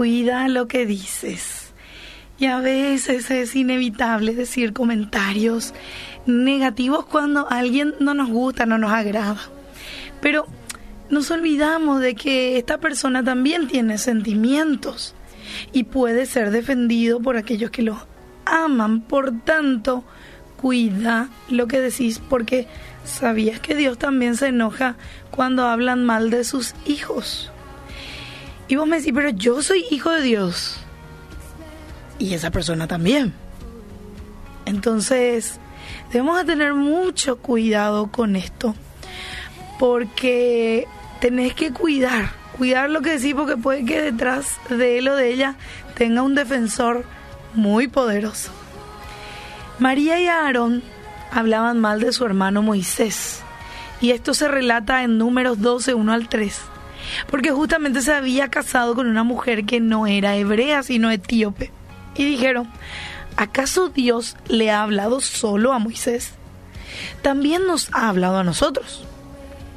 cuida lo que dices. Y a veces es inevitable decir comentarios negativos cuando alguien no nos gusta, no nos agrada. Pero nos olvidamos de que esta persona también tiene sentimientos y puede ser defendido por aquellos que los aman. Por tanto, cuida lo que decís porque sabías que Dios también se enoja cuando hablan mal de sus hijos. Y vos me decís, pero yo soy hijo de Dios. Y esa persona también. Entonces, debemos de tener mucho cuidado con esto. Porque tenés que cuidar, cuidar lo que decís porque puede que detrás de él o de ella tenga un defensor muy poderoso. María y Aarón hablaban mal de su hermano Moisés. Y esto se relata en números 12, 1 al 3 porque justamente se había casado con una mujer que no era hebrea, sino etíope. Y dijeron, ¿acaso Dios le ha hablado solo a Moisés? También nos ha hablado a nosotros.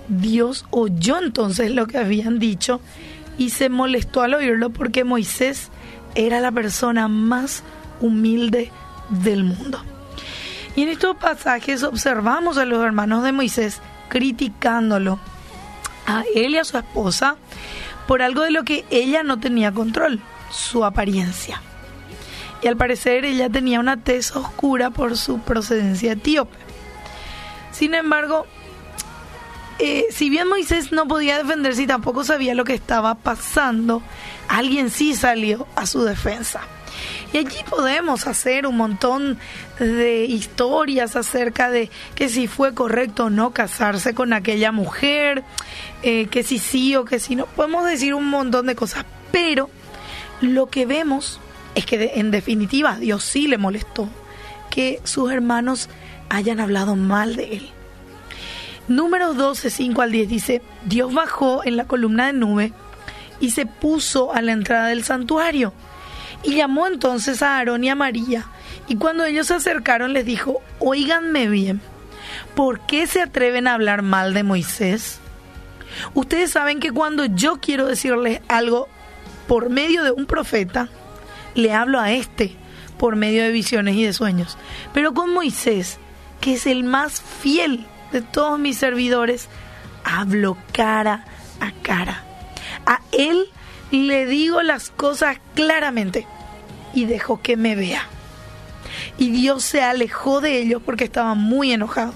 Dios oyó entonces lo que habían dicho y se molestó al oírlo porque Moisés era la persona más humilde del mundo. Y en estos pasajes observamos a los hermanos de Moisés criticándolo a él y a su esposa por algo de lo que ella no tenía control, su apariencia. Y al parecer ella tenía una tez oscura por su procedencia etíope. Sin embargo, eh, si bien Moisés no podía defenderse y tampoco sabía lo que estaba pasando, alguien sí salió a su defensa. Y allí podemos hacer un montón de historias acerca de que si fue correcto o no casarse con aquella mujer, eh, que si sí o que si no. Podemos decir un montón de cosas, pero lo que vemos es que en definitiva Dios sí le molestó que sus hermanos hayan hablado mal de él. Números 12, 5 al 10 dice, Dios bajó en la columna de nube y se puso a la entrada del santuario y llamó entonces a Aarón y a María, y cuando ellos se acercaron les dijo, oíganme bien, ¿por qué se atreven a hablar mal de Moisés? Ustedes saben que cuando yo quiero decirles algo por medio de un profeta, le hablo a este por medio de visiones y de sueños. Pero con Moisés, que es el más fiel de todos mis servidores, hablo cara a cara. A él le digo las cosas claramente y dejó que me vea. Y Dios se alejó de ellos porque estaba muy enojado.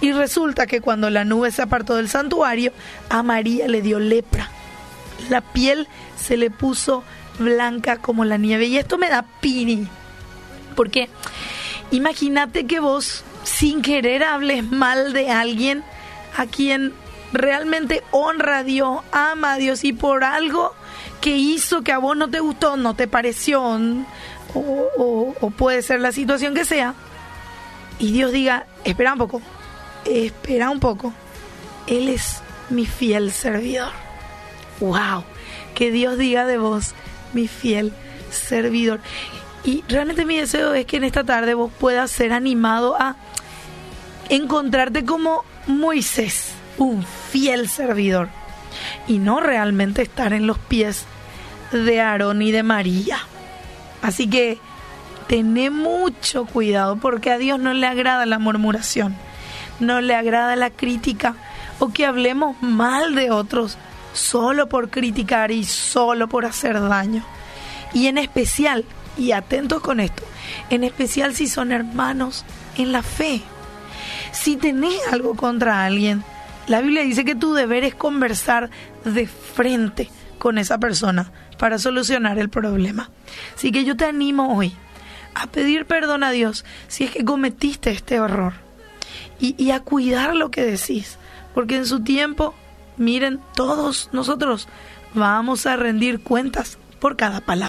Y resulta que cuando la nube se apartó del santuario, a María le dio lepra. La piel se le puso blanca como la nieve. Y esto me da pini. Porque imagínate que vos, sin querer, hables mal de alguien a quien realmente honra a Dios, ama a Dios y por algo que hizo que a vos no te gustó, no te pareció, o, puede ser la situación que sea, y Dios diga, espera un poco, espera un poco, Él es mi fiel servidor. ¡Wow! Que Dios diga de vos, mi fiel servidor. Y realmente mi deseo es que en esta tarde vos puedas ser animado a encontrarte como Moisés, un fiel servidor y no realmente estar en los pies de Aarón y de María. Así que tené mucho cuidado porque a Dios no le agrada la murmuración, no le agrada la crítica o que hablemos mal de otros solo por criticar y solo por hacer daño. Y en especial, y atentos con esto, en especial si son hermanos en la fe. Si tenés algo contra alguien, la Biblia dice que tu deber es conversar de frente con esa persona para solucionar el problema. Así que yo te animo hoy a pedir perdón a Dios si es que cometiste este error y, a cuidar lo que decís, porque en su tiempo, miren, todos nosotros vamos a rendir cuentas por cada palabra.